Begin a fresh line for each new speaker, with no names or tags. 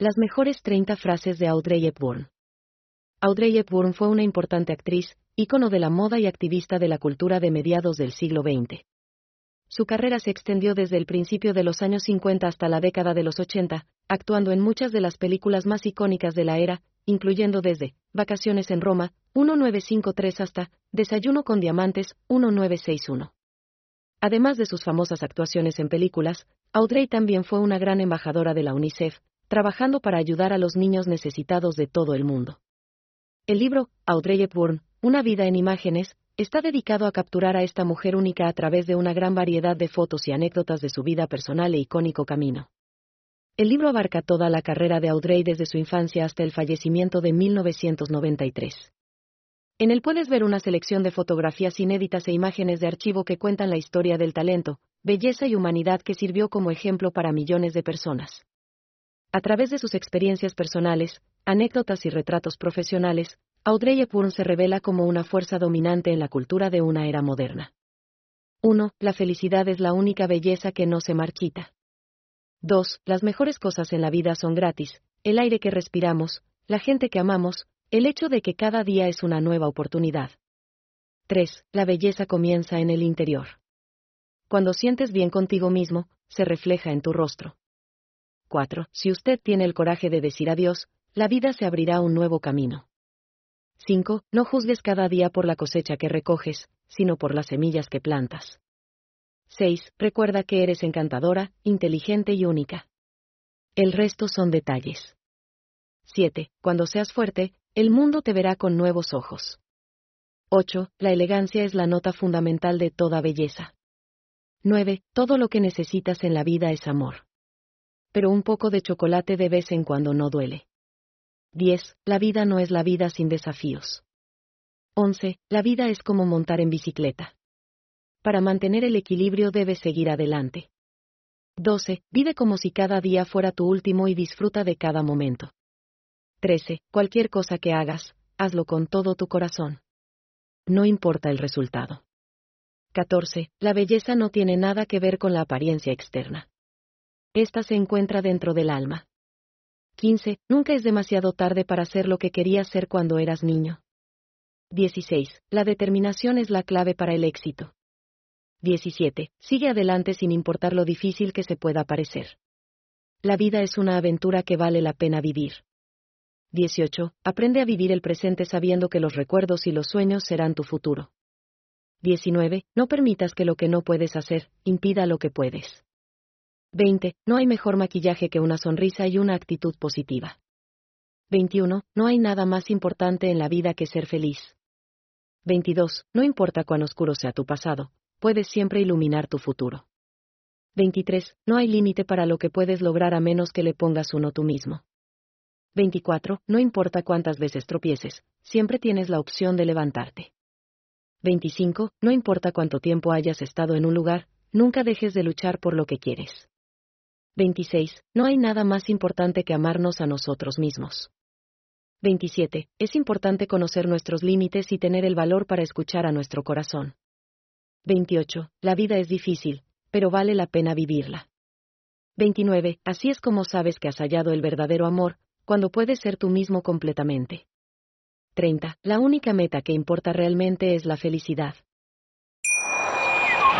Las mejores 30 frases de Audrey Hepburn. Audrey Hepburn fue una importante actriz, ícono de la moda y activista de la cultura de mediados del siglo XX. Su carrera se extendió desde el principio de los años 50 hasta la década de los 80, actuando en muchas de las películas más icónicas de la era, incluyendo desde Vacaciones en Roma, 1953 hasta Desayuno con Diamantes, 1961. Además de sus famosas actuaciones en películas, Audrey también fue una gran embajadora de la UNICEF, trabajando para ayudar a los niños necesitados de todo el mundo. El libro, Audrey Hepburn, Una vida en imágenes, está dedicado a capturar a esta mujer única a través de una gran variedad de fotos y anécdotas de su vida personal e icónico camino. El libro abarca toda la carrera de Audrey desde su infancia hasta el fallecimiento de 1993. En él puedes ver una selección de fotografías inéditas e imágenes de archivo que cuentan la historia del talento, belleza y humanidad que sirvió como ejemplo para millones de personas. A través de sus experiencias personales, anécdotas y retratos profesionales, Audrey Hepburn se revela como una fuerza dominante en la cultura de una era moderna. 1. La felicidad es la única belleza que no se marchita. 2. Las mejores cosas en la vida son gratis, el aire que respiramos, la gente que amamos, el hecho de que cada día es una nueva oportunidad. 3. La belleza comienza en el interior. Cuando sientes bien contigo mismo, se refleja en tu rostro. 4. Si usted tiene el coraje de decir adiós, la vida se abrirá un nuevo camino. 5. No juzgues cada día por la cosecha que recoges, sino por las semillas que plantas. 6. Recuerda que eres encantadora, inteligente y única. El resto son detalles. 7. Cuando seas fuerte, el mundo te verá con nuevos ojos. 8. La elegancia es la nota fundamental de toda belleza. 9. Todo lo que necesitas en la vida es amor pero un poco de chocolate de vez en cuando no duele. 10. La vida no es la vida sin desafíos. 11. La vida es como montar en bicicleta. Para mantener el equilibrio debes seguir adelante. 12. Vive como si cada día fuera tu último y disfruta de cada momento. 13. Cualquier cosa que hagas, hazlo con todo tu corazón. No importa el resultado. 14. La belleza no tiene nada que ver con la apariencia externa. Esta se encuentra dentro del alma. 15. Nunca es demasiado tarde para ser lo que querías ser cuando eras niño. 16. La determinación es la clave para el éxito. 17. Sigue adelante sin importar lo difícil que se pueda parecer. La vida es una aventura que vale la pena vivir. 18. Aprende a vivir el presente sabiendo que los recuerdos y los sueños serán tu futuro. 19. No permitas que lo que no puedes hacer impida lo que puedes. 20. No hay mejor maquillaje que una sonrisa y una actitud positiva. 21. No hay nada más importante en la vida que ser feliz. 22. No importa cuán oscuro sea tu pasado, puedes siempre iluminar tu futuro. 23. No hay límite para lo que puedes lograr a menos que le pongas uno tú mismo. 24. No importa cuántas veces tropieces, siempre tienes la opción de levantarte. 25. No importa cuánto tiempo hayas estado en un lugar, nunca dejes de luchar por lo que quieres. 26. No hay nada más importante que amarnos a nosotros mismos. 27. Es importante conocer nuestros límites y tener el valor para escuchar a nuestro corazón. 28. La vida es difícil, pero vale la pena vivirla. 29. Así es como sabes que has hallado el verdadero amor, cuando puedes ser tú mismo completamente. 30. La única meta que importa realmente es la felicidad.